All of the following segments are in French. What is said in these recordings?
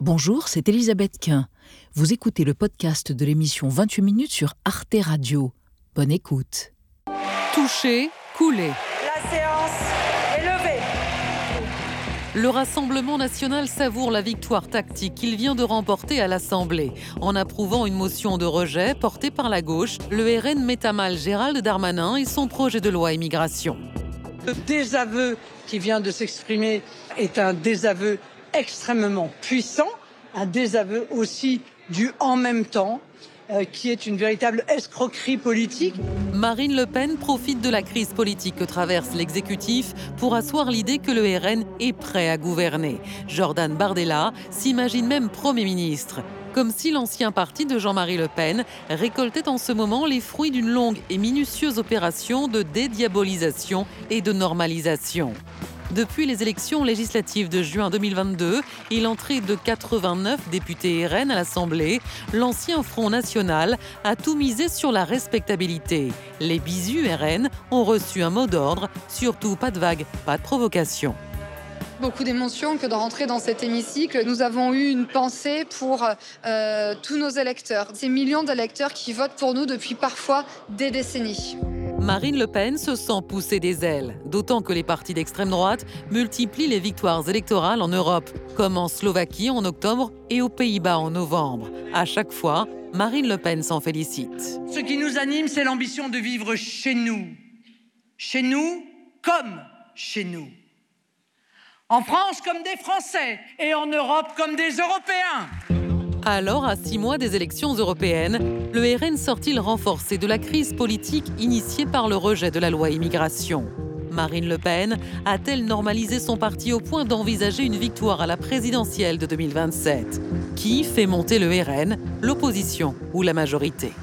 Bonjour, c'est Elisabeth Quint. Vous écoutez le podcast de l'émission 28 minutes sur Arte Radio. Bonne écoute. Touché, coulé. La séance est levée. Le Rassemblement national savoure la victoire tactique qu'il vient de remporter à l'Assemblée. En approuvant une motion de rejet portée par la gauche, le RN met à mal Gérald Darmanin et son projet de loi immigration. Le désaveu qui vient de s'exprimer est un désaveu extrêmement puissant, un désaveu aussi du en même temps, euh, qui est une véritable escroquerie politique. Marine Le Pen profite de la crise politique que traverse l'exécutif pour asseoir l'idée que le RN est prêt à gouverner. Jordan Bardella s'imagine même Premier ministre. Comme si l'ancien parti de Jean-Marie Le Pen récoltait en ce moment les fruits d'une longue et minutieuse opération de dédiabolisation et de normalisation. Depuis les élections législatives de juin 2022 et l'entrée de 89 députés RN à l'Assemblée, l'ancien Front National a tout misé sur la respectabilité. Les bisus RN ont reçu un mot d'ordre, surtout pas de vague, pas de provocation beaucoup d'émotions que de rentrer dans cet hémicycle. Nous avons eu une pensée pour euh, tous nos électeurs, ces millions d'électeurs qui votent pour nous depuis parfois des décennies. Marine Le Pen se sent pousser des ailes, d'autant que les partis d'extrême droite multiplient les victoires électorales en Europe, comme en Slovaquie en octobre et aux Pays-Bas en novembre. À chaque fois, Marine Le Pen s'en félicite. Ce qui nous anime, c'est l'ambition de vivre chez nous. Chez nous comme chez nous. En France comme des Français et en Europe comme des Européens. Alors, à six mois des élections européennes, le RN sort-il renforcé de la crise politique initiée par le rejet de la loi immigration? Marine Le Pen a-t-elle normalisé son parti au point d'envisager une victoire à la présidentielle de 2027 Qui fait monter le RN, l'opposition ou la majorité?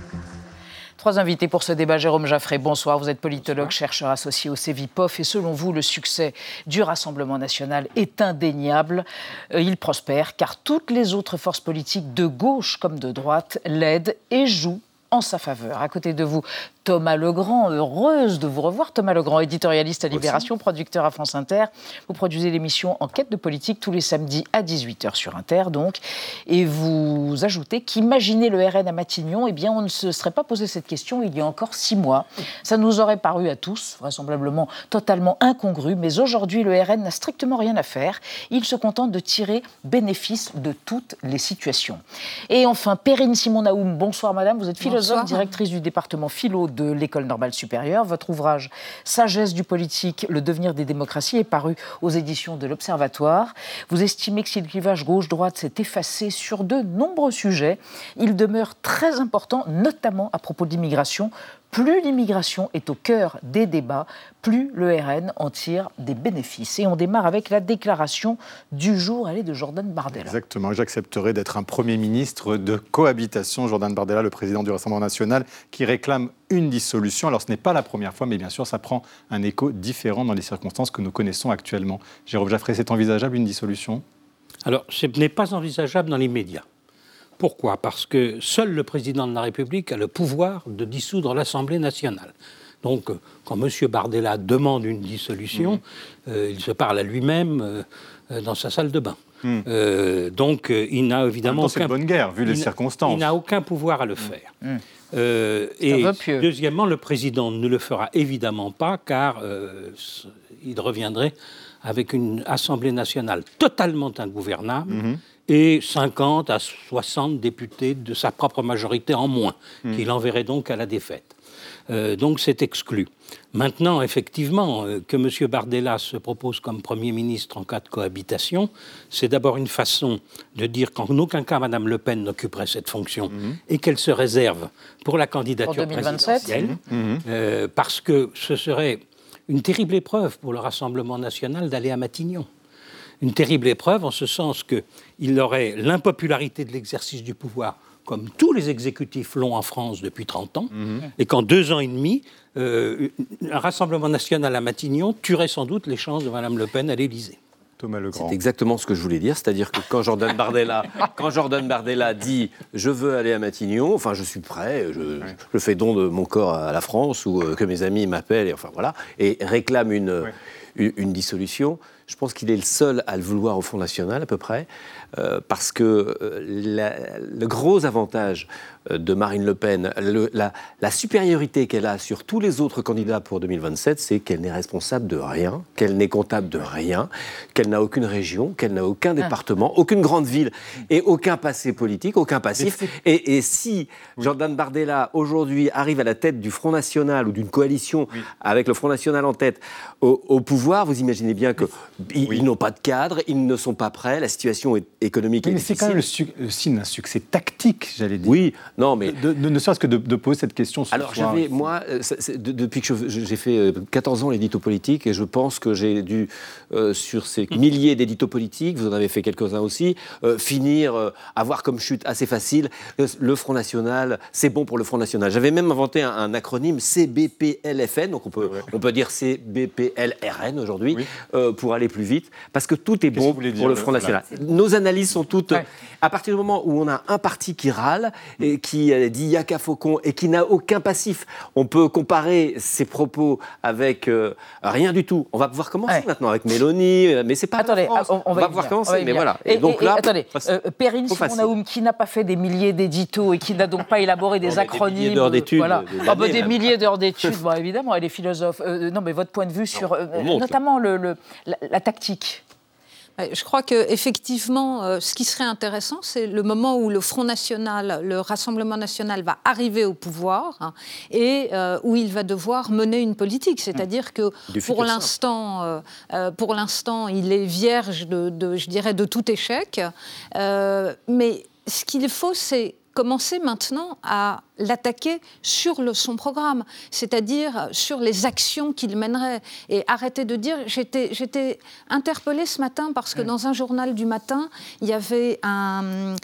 Trois invités pour ce débat. Jérôme Jaffré, bonsoir. Vous êtes politologue, chercheur associé au CEVIPOF. Et selon vous, le succès du Rassemblement national est indéniable? Euh, il prospère car toutes les autres forces politiques, de gauche comme de droite, l'aident et jouent en sa faveur. À côté de vous, Thomas Legrand, heureuse de vous revoir. Thomas Legrand, éditorialiste à Libération, producteur à France Inter. Vous produisez l'émission Enquête de politique tous les samedis à 18h sur Inter, donc. Et vous ajoutez qu'imaginer le RN à Matignon, eh bien, on ne se serait pas posé cette question il y a encore six mois. Ça nous aurait paru à tous, vraisemblablement, totalement incongru. Mais aujourd'hui, le RN n'a strictement rien à faire. Il se contente de tirer bénéfice de toutes les situations. Et enfin, Perrine Simon-Naoum, bonsoir madame. Vous êtes philosophe, directrice du département philo de l'École normale supérieure. Votre ouvrage Sagesse du politique, le devenir des démocraties est paru aux éditions de l'Observatoire. Vous estimez que si le clivage gauche-droite s'est effacé sur de nombreux sujets, il demeure très important, notamment à propos de l'immigration. Plus l'immigration est au cœur des débats, plus le RN en tire des bénéfices. Et on démarre avec la déclaration du jour, elle est de Jordan Bardella. Exactement, j'accepterai d'être un Premier ministre de cohabitation. Jordan Bardella, le président du Rassemblement national, qui réclame une dissolution. Alors ce n'est pas la première fois, mais bien sûr, ça prend un écho différent dans les circonstances que nous connaissons actuellement. Jérôme Jaffré, c'est envisageable une dissolution? Alors, ce n'est pas envisageable dans l'immédiat. Pourquoi? Parce que seul le président de la République a le pouvoir de dissoudre l'Assemblée nationale. Donc, euh, quand M. Bardella demande une dissolution, mmh. euh, il se parle à lui-même euh, dans sa salle de bain. Mmh. donc, il n'a évidemment aucun. bonne guerre, vu les circonstances. Il n'a aucun pouvoir à le faire. Mmh. et deuxièmement, le président ne le fera évidemment pas, car il reviendrait avec une Assemblée nationale totalement ingouvernable et 50 à 60 députés de sa propre majorité en moins, hmm. qu'il enverrait donc à la défaite. Euh, donc c'est exclu. Maintenant, effectivement, euh, que M. Bardella se propose comme Premier ministre en cas de cohabitation, c'est d'abord une façon de dire qu'en aucun cas Mme Le Pen n'occuperait cette fonction hmm. et qu'elle se réserve pour la candidature présidentielle, hmm. euh, parce que ce serait une terrible épreuve pour le Rassemblement national d'aller à Matignon une terrible épreuve en ce sens qu'il aurait l'impopularité de l'exercice du pouvoir comme tous les exécutifs l'ont en France depuis 30 ans, mhm. et qu'en deux ans et demi, euh, un Rassemblement national à Matignon tuerait sans doute les chances de Mme Le Pen à l'Élysée. Thomas Legrand. C'est exactement ce que je voulais dire, c'est-à-dire que quand Jordan Bardella, quand Jordan Bardella dit je veux aller à Matignon, enfin je suis prêt, je, fais don de mon corps à la France ou euh, que mes amis m'appellent, et enfin voilà, et réclame une, une, dissolution, Je pense qu'il est le seul à le vouloir au Front National, à peu près, euh, parce que euh, le gros avantage de Marine Le Pen, la, supériorité qu'elle a sur tous les autres candidats pour 2027, c'est qu'elle n'est responsable de rien, qu'elle n'est comptable de rien, qu'elle n'a aucune région, qu'elle n'a aucun ah. département, aucune grande ville et aucun passé politique, aucun passif. Et, si Jordan Bardella, aujourd'hui, arrive à la tête du Front National ou d'une coalition avec le Front National en tête au, pouvoir, vous imaginez bien qu'ils n'ont pas de cadre, ils ne sont pas prêts, la situation économique est Mais c'est quand même le, signe d'un succès tactique, j'allais dire. Oui, non, mais. De, ne serait-ce que de, poser cette question ce Alors, j'avais, moi, euh, depuis que j'ai fait 14 euh, ans l'édito politique, et je pense que j'ai dû, euh, sur ces milliers d'éditos politiques, vous en avez fait quelques-uns aussi, finir, avoir comme chute assez facile, le Front National, c'est bon pour le Front National. J'avais même inventé un, acronyme CBPLFN, donc on peut, on peut dire CBPLRN aujourd'hui, pour aller plus vite, parce que tout est bon pour le Front National. Nos analyses sont toutes. À partir du moment où on a un parti qui râle et qui dit Yaka Faucon et qui n'a aucun passif, on peut comparer ses propos avec euh, rien du tout. On va pouvoir commencer maintenant avec Mélanie, euh, mais c'est pas. Attendez, on, va, pouvoir commencer, mais voilà. Et, donc là, attendez, euh, Perrine Simonaoum, qui n'a pas fait des milliers d'éditos et qui n'a donc pas élaboré des acronymes. Des milliers d'heures d'études. Voilà. Ah, bah, des milliers d'heures d'études, bon, évidemment, elle est philosophe. non, mais votre point de vue sur notamment le, la tactique. Je crois qu'effectivement, euh, ce qui serait intéressant, c'est le moment où le Front National, le Rassemblement National va arriver au pouvoir hein, et euh, où il va devoir mener une politique. C'est-à-dire que pour l'instant, euh, pour l'instant, il est vierge de, je dirais, de tout échec. mais ce qu'il faut, c'est commencer maintenant à l'attaquer sur le, son programme, c'est-à-dire sur les actions qu'il mènerait. Et arrêter de dire, j'étais interpellée ce matin parce que dans un journal du matin, il y avait un,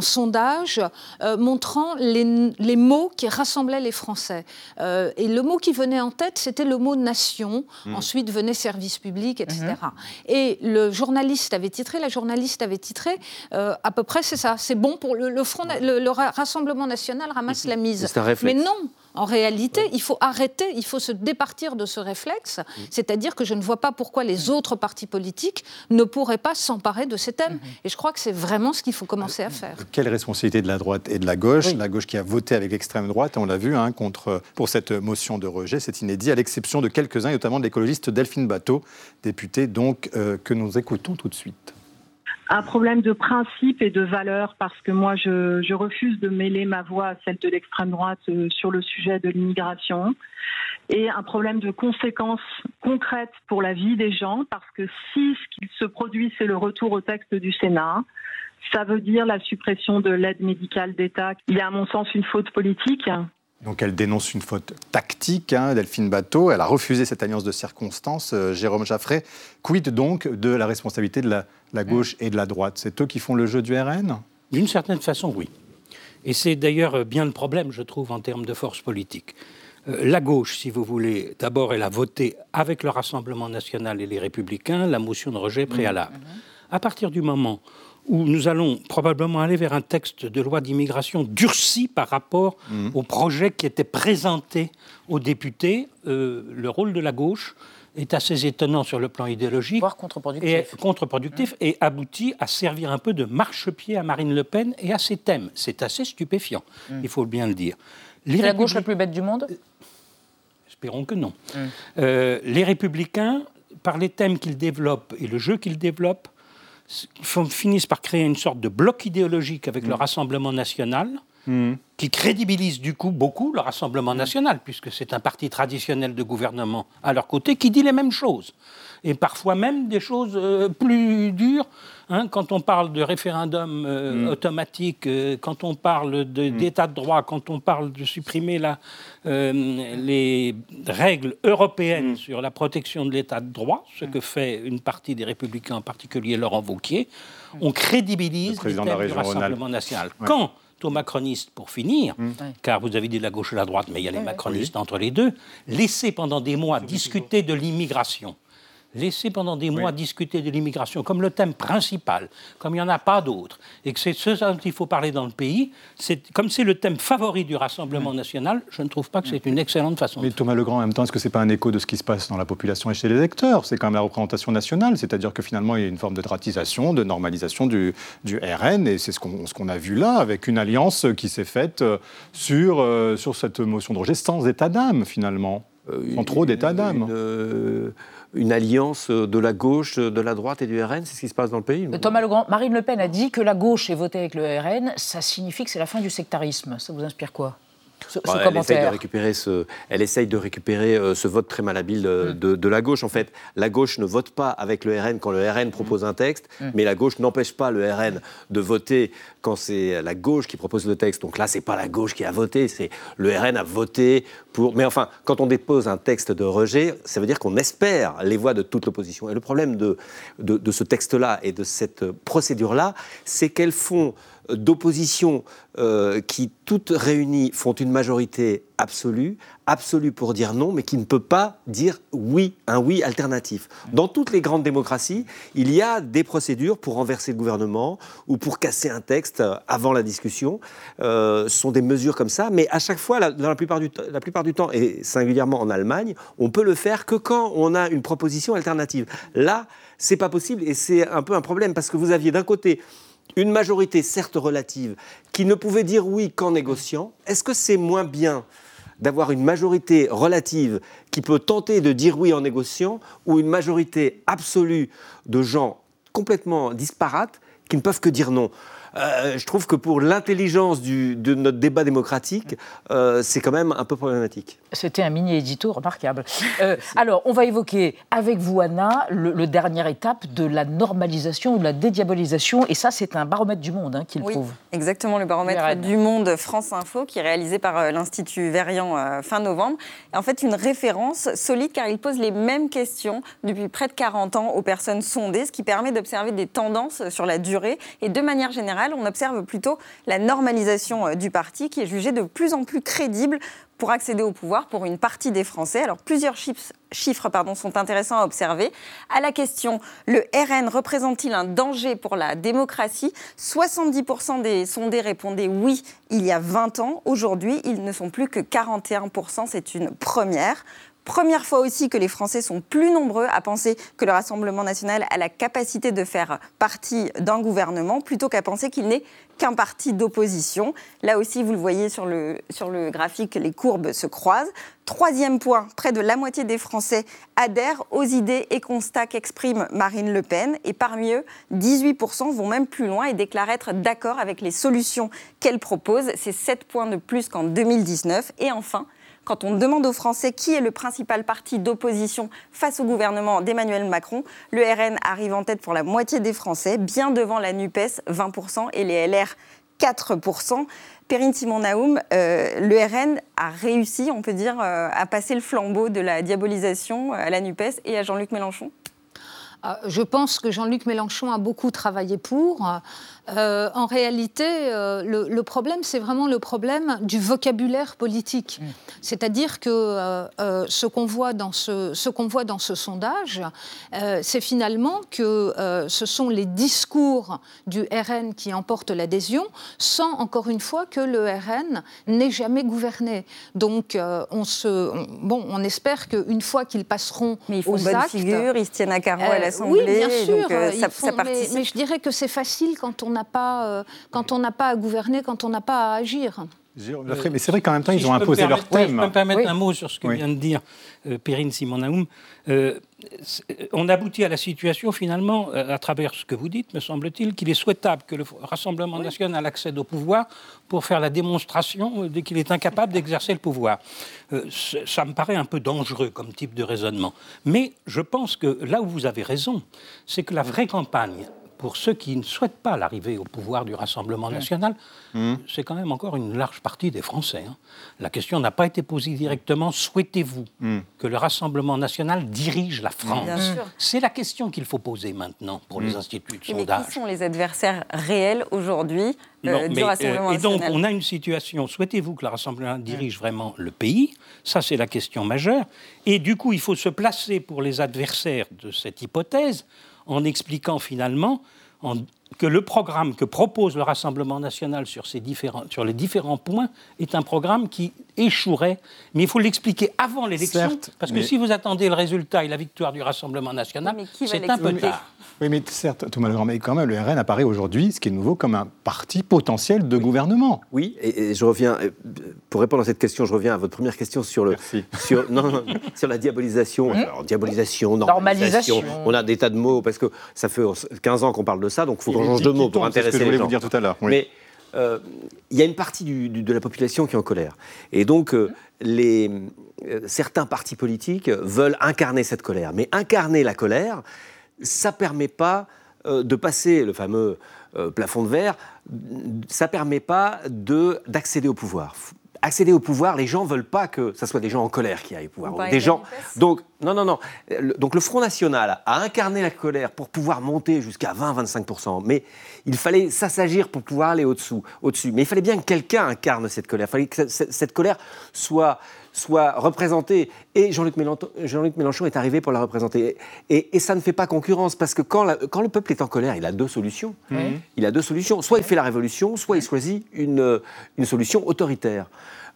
sondage euh, montrant les, mots qui rassemblaient les Français. Euh, et le mot qui venait en tête, c'était le mot nation. Mmh. Ensuite venait service public, etc. Mmh. Et le journaliste avait titré, la journaliste avait titré, euh, à peu près c'est ça, c'est bon pour le, front, le, Rassemblement national ramasse la mais non, en réalité, il faut arrêter, il faut se départir de ce réflexe, mm. c'est-à-dire que je ne vois pas pourquoi les mm. autres partis politiques ne pourraient pas s'emparer de ces thèmes. Mm-hmm. Et je crois que c'est vraiment ce qu'il faut commencer à faire. Quelle responsabilité de la droite et de la gauche La gauche qui a voté avec l'extrême droite, on l'a vu, hein, contre, pour cette motion de rejet, c'est inédit, à l'exception de quelques-uns, notamment de l'écologiste Delphine Bateau, députée donc, euh, que nous écoutons tout de suite un problème de principe et de valeur parce que moi je, je refuse de mêler ma voix à celle de l'extrême droite euh, sur le sujet de l'immigration et un problème de conséquences concrètes pour la vie des gens parce que si ce qu'il se produit c'est le retour au texte du Sénat, ça veut dire la suppression de l'aide médicale d'État. Il y a à mon sens une faute politique donc elle dénonce une faute tactique, hein, Delphine Bateau. Elle a refusé cette alliance de circonstances. Euh, Jérôme Jaffray, quid donc de la responsabilité de la, gauche et de la droite? C'est eux qui font le jeu du RN D'une certaine façon, oui. Et c'est d'ailleurs bien le problème, je trouve, en termes de force politique. Euh, la gauche, si vous voulez, d'abord, elle a voté avec le Rassemblement national et les Républicains la motion de rejet préalable. Mmh. À partir du moment où nous allons probablement aller vers un texte de loi d'immigration durci par rapport mmh. au projet qui était présenté aux députés. Euh, le rôle de la gauche est assez étonnant sur le plan idéologique. Voire contre-productif. Et, contre-productif et aboutit à servir un peu de marchepied à Marine Le Pen et à ses thèmes. C'est assez stupéfiant, mmh. il faut bien le dire. C'est la gauche la plus bête du monde? Espérons que non. Mmh. Euh, les républicains, par les thèmes qu'ils développent et le jeu qu'ils développent, finissent par créer une sorte de bloc idéologique avec le mm. Rassemblement national, mm. qui crédibilise du coup beaucoup le Rassemblement national, puisque c'est un parti traditionnel de gouvernement à leur côté qui dit les mêmes choses et parfois même des choses euh, plus dures. Hein, quand on parle de référendum euh, mm. automatique, euh, quand on parle d'état de, droit, quand on parle de supprimer la, les règles européennes sur la protection de l'état de droit, ce que fait une partie des républicains, en particulier Laurent Wauquiez, on crédibilise le, du Rassemblement national. Quand aux macronistes, pour finir, car vous avez dit la gauche et la droite, mais il y a les macronistes entre les deux, laisser pendant des mois discuter de l'immigration laisser pendant des mois discuter de l'immigration comme le thème principal, comme il n'y en a pas d'autres, et que c'est ce dont il faut parler dans le pays, comme c'est le thème favori du Rassemblement national, je ne trouve pas que c'est une excellente façon. Mais Thomas Legrand, en même temps, est-ce que ce n'est pas un écho de ce qui se passe dans la population et chez les électeurs? C'est quand même la représentation nationale, c'est-à-dire que finalement, il y a une forme de dratisation, de normalisation du, du RN, et c'est ce qu'on ce qu'on a vu là, avec une alliance qui s'est faite euh, sur, euh, sur cette motion de rejet sans état d'âme, finalement, sans trop d'état d'âme une alliance de la gauche, de la droite et du RN C'est ce qui se passe dans le pays Thomas Legrand, Marine Le Pen a dit que la gauche est votée avec le RN, ça signifie que c'est la fin du sectarisme. Ça vous inspire quoi? Elle, essaye de récupérer ce, elle essaye de récupérer euh, ce vote très malhabile mm. de, la gauche. En fait, la gauche ne vote pas avec le RN quand le RN propose un texte, mm. mais la gauche n'empêche pas le RN de voter quand c'est la gauche qui propose le texte. Donc là, c'est pas la gauche qui a voté, c'est le RN a voté pour. Mais enfin, quand on dépose un texte de rejet, ça veut dire qu'on espère les voix de toute l'opposition. Et le problème de, de, de ce texte-là et de cette procédure-là, c'est qu'elles font d'opposition euh, qui, toutes réunies, font une majorité absolue, absolue pour dire non, mais qui ne peut pas dire oui, un oui alternatif. Dans toutes les grandes démocraties, il y a des procédures pour renverser le gouvernement ou pour casser un texte avant la discussion. Euh, ce sont des mesures comme ça, mais à chaque fois, la, dans plupart, du, la plupart du temps, et singulièrement en Allemagne, on peut le faire que quand on a une proposition alternative. Là, c'est pas possible et c'est un peu un problème parce que vous aviez d'un côté une majorité, certes relative, qui ne pouvait dire oui qu'en négociant, est-ce que c'est moins bien d'avoir une majorité relative qui peut tenter de dire oui en négociant ou une majorité absolue de gens complètement disparates qui ne peuvent que dire non? Euh, je trouve que pour l'intelligence de notre débat démocratique, euh, c'est quand même un peu problématique. C'était un mini-édito remarquable. Euh, alors, on va évoquer avec vous, Anna, le, dernière étape de la normalisation ou de la dédiabolisation. Et ça, c'est un baromètre du monde hein, qui le oui, prouve. Exactement, le baromètre du monde France Info, qui est réalisé par l'Institut Verian fin novembre. En fait, une référence solide car il pose les mêmes questions depuis près de 40 ans aux personnes sondées, ce qui permet d'observer des tendances sur la durée et de manière générale on observe plutôt la normalisation euh, du parti qui est jugé de plus en plus crédible pour accéder au pouvoir pour une partie des Français. Alors plusieurs chiffres, pardon, sont intéressants à observer. À la question, le RN représente-t-il un danger pour la démocratie? 70% des sondés répondaient oui il y a 20 ans. Aujourd'hui, ils ne sont plus que 41%. C'est une première. Première fois aussi que les Français sont plus nombreux à penser que le Rassemblement national a la capacité de faire partie d'un gouvernement plutôt qu'à penser qu'il n'est qu'un parti d'opposition. Là aussi, vous le voyez sur le, graphique, les courbes se croisent. Troisième point, près de la moitié des Français adhèrent aux idées et constats qu'exprime Marine Le Pen. Et parmi eux, 18% vont même plus loin et déclarent être d'accord avec les solutions qu'elle propose. C'est 7 points de plus qu'en 2019. Et enfin, quand on demande aux Français qui est le principal parti d'opposition face au gouvernement d'Emmanuel Macron, le RN arrive en tête pour la moitié des Français, bien devant la NUPES, 20%, et les LR, 4%. Perrine Simon Naoum, euh, le RN a réussi, on peut dire, euh, à passer le flambeau de la diabolisation à la NUPES et à Jean-Luc Mélenchon je pense que Jean-Luc Mélenchon a beaucoup travaillé pour. Euh, en réalité, euh, le, problème, c'est vraiment le problème du vocabulaire politique. Mm. C'est-à-dire que euh, ce qu'on voit, dans ce, ce qu'on voit dans ce sondage, c'est finalement que ce sont les discours du RN qui emportent l'adhésion, sans encore une fois que le RN n'ait jamais gouverné. Donc, on, se, bon, on espère qu'une fois qu'ils passeront mais ils font aux bonne actes, figure, ils se tiennent à carreau à Oui, bien sûr. Donc, ça, mais, mais, je dirais que c'est facile quand on a pas, euh, quand on n'a pas à gouverner, quand on n'a pas à agir. Mais c'est vrai qu'en même temps, ils ont imposé leur thème. je peux me permettre un mot sur ce que vient de dire euh, Perrine Simon-Naoum. Euh, on aboutit à la situation, finalement, à travers ce que vous dites, me semble-t-il, qu'il est souhaitable que le Rassemblement national accède au pouvoir pour faire la démonstration qu'il est incapable d'exercer le pouvoir. ça me paraît un peu dangereux comme type de raisonnement. Mais je pense que là où vous avez raison, c'est que la vraie campagne pour ceux qui ne souhaitent pas l'arrivée au pouvoir du Rassemblement national, mmh. c'est quand même encore une large partie des Français. Hein. La question n'a pas été posée directement. Souhaitez-vous mmh. que le Rassemblement national dirige la France? C'est la question qu'il faut poser maintenant pour les mmh. instituts de sondage. Mais qui sont les adversaires réels aujourd'hui euh, du Rassemblement national Et donc, on a une situation. Souhaitez-vous que le Rassemblement dirige vraiment le pays? Ça, c'est la question majeure. Et du coup, il faut se placer pour les adversaires de cette hypothèse en expliquant finalement que le programme que propose le Rassemblement national sur, ces différents, sur les différents points est un programme qui échouerait. Mais il faut l'expliquer avant l'élection, parce que si vous attendez le résultat et la victoire du Rassemblement national, c'est un peu tard. Oui, mais certes, Thomas Legrand, mais quand même, le RN apparaît aujourd'hui, ce qui est nouveau, comme un parti potentiel de gouvernement. Oui, et, je reviens, euh, pour répondre à cette question, je reviens à votre première question sur, le, sur, non, sur la diabolisation. Alors, diabolisation, normalisation, On a des tas de mots, parce que ça fait 15 ans qu'on parle de ça, donc il faut change de mots pour intéresser ce que je voulais vous dire tout à l'heure. Mais euh, il y a une partie de la population qui est en colère. Et donc, euh, les, certains partis politiques veulent incarner cette colère. Mais incarner la colère, ça ne permet pas euh, de passer le fameux euh, plafond de verre, ça ne permet pas d'accéder au pouvoir. Accéder au pouvoir, les gens ne veulent pas que ce soit des gens en colère qui aillent au pouvoir. Des gens. Donc, non, non, non. donc, le Front National a incarné la colère pour pouvoir monter jusqu'à 20-25%. Mais il fallait s'assagir pour pouvoir aller au-dessous. Au -dessus. Mais il fallait bien que quelqu'un incarne cette colère. Il fallait que cette colère soit soit représenté. Et Jean-Luc Mélenchon, est arrivé pour la représenter. Et, ça ne fait pas concurrence, parce que quand, le peuple est en colère, il a deux solutions. Mmh. Il a deux solutions. Soit il fait la révolution, soit il choisit une, une solution autoritaire.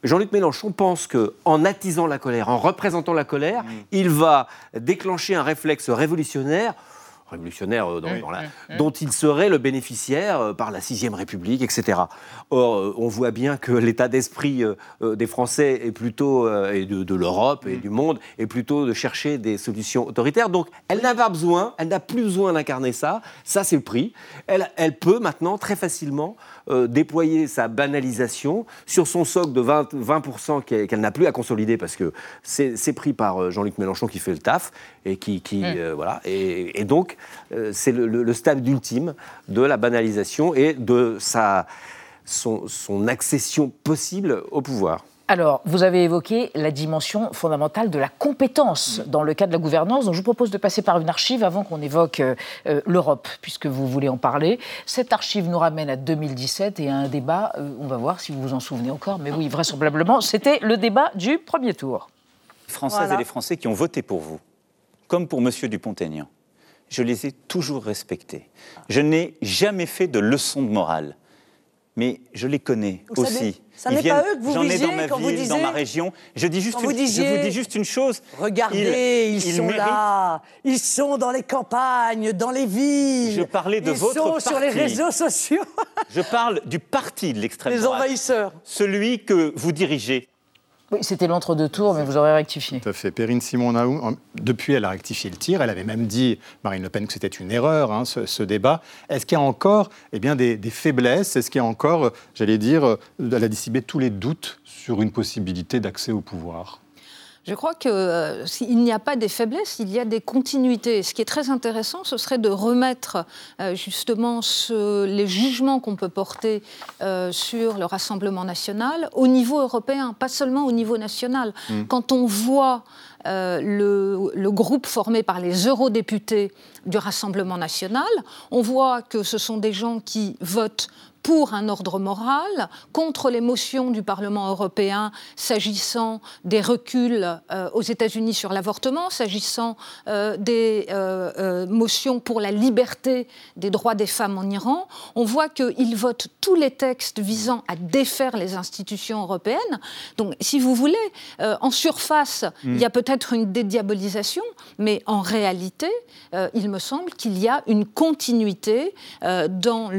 Jean-Luc Mélenchon pense qu'en attisant la colère, en représentant la colère, mmh. il va déclencher un réflexe révolutionnaire révolutionnaire euh, dont il serait le bénéficiaire euh, par la Sixième République, etc. Or, euh, on voit bien que l'état d'esprit des Français est plutôt, et de, l'Europe et mm. du monde, est plutôt de chercher des solutions autoritaires. Donc, elle n'a pas besoin, elle n'a plus besoin d'incarner ça. Ça, c'est le prix. Elle, elle peut maintenant très facilement déployer sa banalisation sur son socle de 20%, 20 qu'elle n'a plus à consolider parce que c'est pris par Jean-Luc Mélenchon qui fait le taf et qui, mm. voilà. et donc, c'est le, stade ultime de la banalisation et de sa, son, accession possible au pouvoir. Alors, vous avez évoqué la dimension fondamentale de la compétence dans le cadre de la gouvernance. Donc, je vous propose de passer par une archive avant qu'on évoque euh, euh, l'Europe, puisque vous voulez en parler. Cette archive nous ramène à 2017 et à un débat, on va voir si vous vous en souvenez encore, mais oui, vraisemblablement, c'était le débat du premier tour. Les Françaises et les Français qui ont voté pour vous, comme pour M. Dupont-Aignan, je les ai toujours respectés. Je n'ai jamais fait de leçons de morale. Mais je les connais aussi. ça n'est pas eux que vous J'en ai dans ma ville, dans ma région. Je, dis juste une, je vous dis juste une chose. Regardez, ils, sont là. Ils sont dans les campagnes, dans les villes. Je parlais de ils votre sont sur les réseaux sociaux. je parle du parti de l'extrême droite. Les envahisseurs. Celui que vous dirigez. Oui, c'était l'entre-deux tours, mais vous aurez rectifié. Tout à fait. Perrine Simon-Naou, depuis, elle a rectifié le tir. Elle avait même dit, Marine Le Pen, que c'était une erreur, hein, ce, débat. Est-ce qu'il y a encore eh bien, des, faiblesses? Est-ce qu'il y a encore, j'allais dire, elle a dissipé tous les doutes sur une possibilité d'accès au pouvoir? Je crois qu'il euh, n'y a pas des faiblesses, il y a des continuités. Ce qui est très intéressant, ce serait de remettre euh, justement les jugements qu'on peut porter euh, sur le Rassemblement national au niveau européen, pas seulement au niveau national. Mm. Quand on voit le, le, groupe formé par les eurodéputés du Rassemblement national, on voit que ce sont des gens qui votent pour un ordre moral, contre les motions du Parlement européen s'agissant des reculs euh, aux États-Unis sur l'avortement, s'agissant euh, des euh, motions pour la liberté des droits des femmes en Iran. On voit qu'ils votent tous les textes visant à défaire les institutions européennes. Donc, si vous voulez, en surface, il y a peut-être une dédiabolisation, mais en réalité, il me semble qu'il y a une continuité dans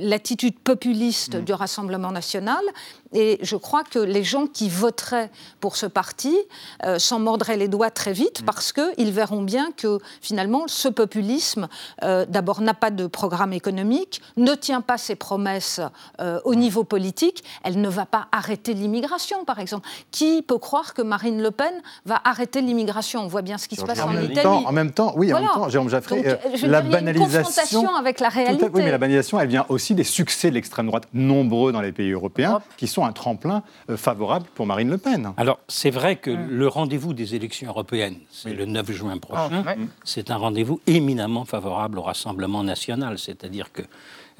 l'attitude populiste mm. du Rassemblement national et je crois que les gens qui voteraient pour ce parti euh, s'en mordraient les doigts très vite mm. parce qu'ils verront bien que finalement ce populisme, euh, d'abord, n'a pas de programme économique, ne tient pas ses promesses euh, au niveau politique, elle ne va pas arrêter l'immigration, par exemple. Qui peut croire que Marine Le Pen va arrêter l'immigration? On voit bien ce qui se passe en, Italie. en même temps, oui, en même temps, Jérôme Jaffré, euh, la banalisation. avec la réalité. oui, mais la banalisation, elle vient aussi des succès de l'extrême droite, nombreux dans les pays européens, qui sont un tremplin euh, favorable pour Marine Le Pen. Alors, c'est vrai que mm. le rendez-vous des élections européennes, c'est le 9 juin prochain, ah, c'est un rendez-vous éminemment favorable au Rassemblement national, c'est-à-dire que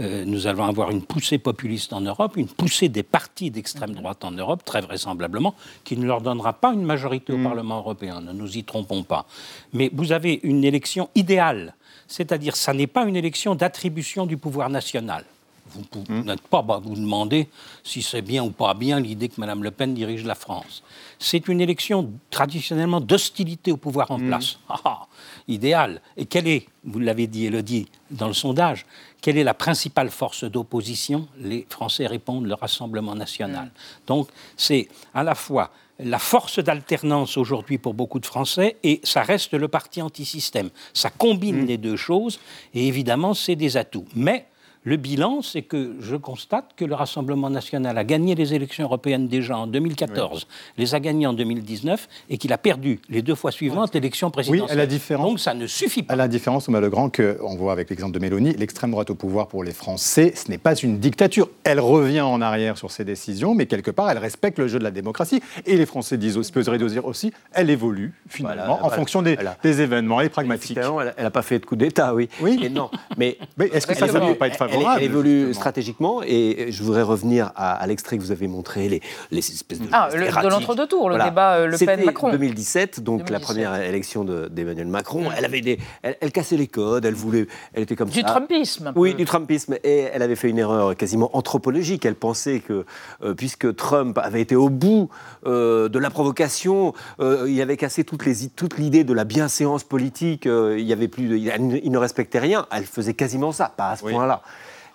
euh, nous allons avoir une poussée populiste en Europe, une poussée des partis d'extrême droite en Europe, très vraisemblablement, qui ne leur donnera pas une majorité au mm. Parlement européen, ne nous y trompons pas. Mais vous avez une élection idéale, c'est-à-dire ça n'est pas une élection d'attribution du pouvoir national. Vous, mm. n'êtes pas à vous demander si c'est bien ou pas bien l'idée que Mme Le Pen dirige la France. C'est une élection traditionnellement d'hostilité au pouvoir en mm. place. Ah, ah, idéal. Et quelle est, vous l'avez dit, Elodie, dans le sondage, quelle est la principale force d'opposition? Les Français répondent le Rassemblement national. Mm. Donc c'est à la fois la force d'alternance aujourd'hui pour beaucoup de Français et ça reste le parti anti-système. Ça combine mm. les deux choses et évidemment c'est des atouts. Mais le bilan, c'est que je constate que le Rassemblement national a gagné les élections européennes déjà en 2014, les a gagnées en 2019 et qu'il a perdu les deux fois suivantes l'élection présidentielle. Oui, à la différence. Donc ça ne suffit pas. À la différence, Thomas Legrand, qu'on voit avec l'exemple de Mélanie, l'extrême droite au pouvoir pour les Français, ce n'est pas une dictature. Elle revient en arrière sur ses décisions, mais quelque part, elle respecte le jeu de la démocratie. Et les Français disent, peseraient de dire aussi, elle évolue finalement en fonction des, des, événements, elle est pragmatique. Elle n'a pas fait de coup d'État, oui. Oui. Et non, mais, mais est-ce que ça ne peut pas être elle, évolue stratégiquement et je voudrais revenir à, l'extrait que vous avez montré, les, les espèces de. Ah, le, de l'entre-deux tours, le débat euh, Le Pen-Macron. 2017, donc la première élection d'Emmanuel Macron. Elle, avait des, elle, cassait les codes, elle voulait. Elle était comme du Trumpisme. Oui, du Trumpisme. Et elle avait fait une erreur quasiment anthropologique. Elle pensait que, euh, puisque Trump avait été au bout euh, de la provocation, il avait cassé toute l'idée de la bienséance politique, il, y avait plus il ne respectait rien. Elle faisait quasiment ça, pas à ce point-là.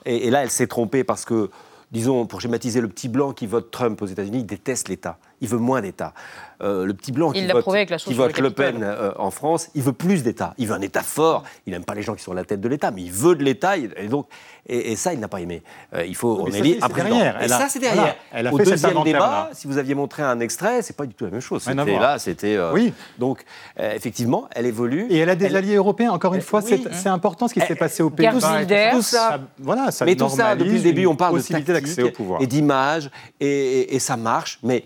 Et, là, elle s'est trompée parce que, disons, pour schématiser, le petit blanc qui vote Trump aux États-Unis, déteste l'État. Il veut moins d'État. Euh, le petit blanc qui vote, Le Pen euh, en France, il veut plus d'État. Il veut un État fort. Il n'aime pas les gens qui sont à la tête de l'État, mais il veut de l'État. Et donc, et, ça, il n'a pas aimé. Euh, il faut, on élit un président. Et ça, c'est derrière. Elle a Au deuxième débat, si vous aviez montré un extrait, c'est pas du tout la même chose. C'était là, c'était. oui. Donc, effectivement, elle évolue. Et elle a des alliés européens. Encore une fois, c'est important ce qui s'est passé au pays. Tout ça, voilà, ça mais tout ça, depuis le début, on parle de tactique et d'image, et ça marche. Mais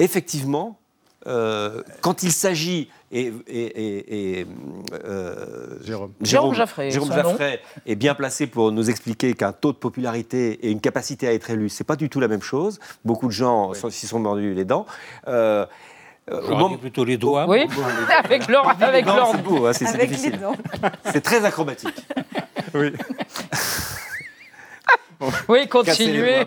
effectivement, euh, quand il s'agit et, euh, Jérôme. Jérôme, Jaffray, Jérôme Jaffray est bien placé pour nous expliquer qu'un taux de popularité et une capacité à être élu, c'est pas du tout la même chose. Beaucoup de gens s'y sont mordus les dents. Euh, euh plutôt les doigts. Oui, avec leur, avec. C'est difficile. C'est très acrobatique. oui. oui, continuez.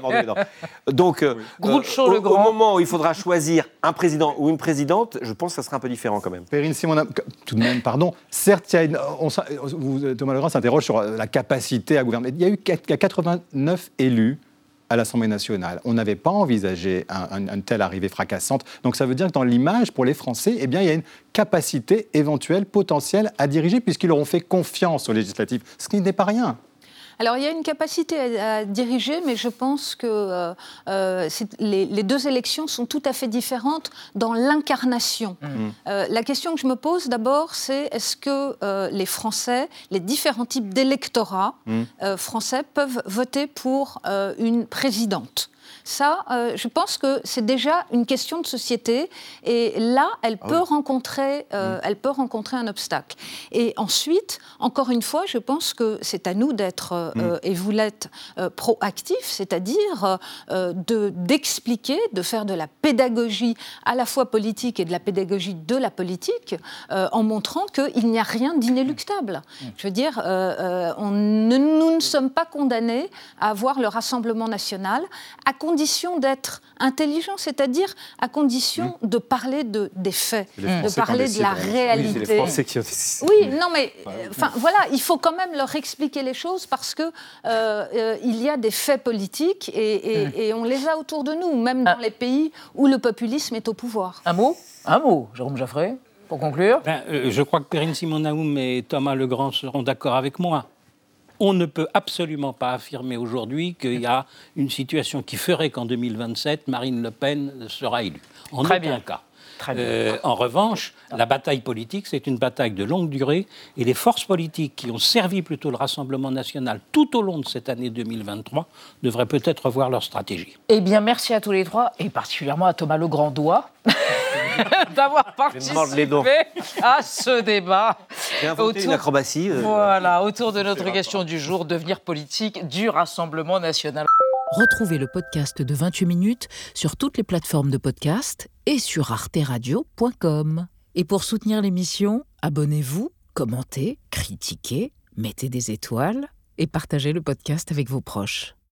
Donc, euh, au, moment où il faudra choisir un président ou une présidente, je pense que ça sera un peu différent quand même. Perrine Simon, tout de même, pardon. Certes, il y a Thomas Legrand s'interroge sur la capacité à gouverner. Il y a eu 89 élus à l'Assemblée nationale. On n'avait pas envisagé une telle arrivée fracassante. Donc ça veut dire que dans l'image, pour les Français, eh bien, il y a une capacité éventuelle, potentielle à diriger, puisqu'ils auront fait confiance aux législatives, ce qui n'est pas rien. Alors il y a une capacité à, diriger, mais je pense que euh, euh, les, deux élections sont tout à fait différentes dans l'incarnation. Mmh. Euh, la question que je me pose d'abord, c'est est-ce que les Français, les différents types d'électorats mmh. français peuvent voter pour une présidente? Ça, euh, je pense que c'est déjà une question de société. Et là, elle, ah peut rencontrer, euh, mm. elle peut rencontrer un obstacle. Et ensuite, encore une fois, je pense que c'est à nous d'être, euh, mm. et vous l'êtes, proactifs, c'est-à-dire d'expliquer, de, faire de la pédagogie à la fois politique et de la pédagogie de la politique, en montrant qu'il n'y a rien d'inéluctable. Mm. Je veux dire, on nous ne sommes pas condamnés à avoir le Rassemblement national à condition d'être intelligent, c'est-à-dire à condition de parler de, des faits, de parler de la réalité. Oui, non, mais enfin voilà, il faut quand même leur expliquer les choses parce que euh, euh, il y a des faits politiques et, on les a autour de nous, même dans ah. les pays où le populisme est au pouvoir. Un mot, un mot, Jérôme Jaffré, pour conclure? Ben, euh, je crois que Perrine Simon-Naoum et Thomas Legrand seront d'accord avec moi on ne peut absolument pas affirmer aujourd'hui qu'il y a une situation qui ferait qu'en 2027, Marine Le Pen sera élue. En Très aucun bien. cas. Euh, en revanche, la bataille politique, c'est une bataille de longue durée et les forces politiques qui ont servi plutôt le Rassemblement national tout au long de cette année 2023 devraient peut-être revoir leur stratégie. Eh bien, merci à tous les trois et particulièrement à Thomas Legrandois d'avoir participé à ce débat. autour, une acrobatie. Euh, voilà, autour de notre question du jour, devenir politique du Rassemblement national. Retrouvez le podcast de 28 minutes sur toutes les plateformes de podcast et sur arteradio.com. Et pour soutenir l'émission, abonnez-vous, commentez, critiquez, mettez des étoiles et partagez le podcast avec vos proches.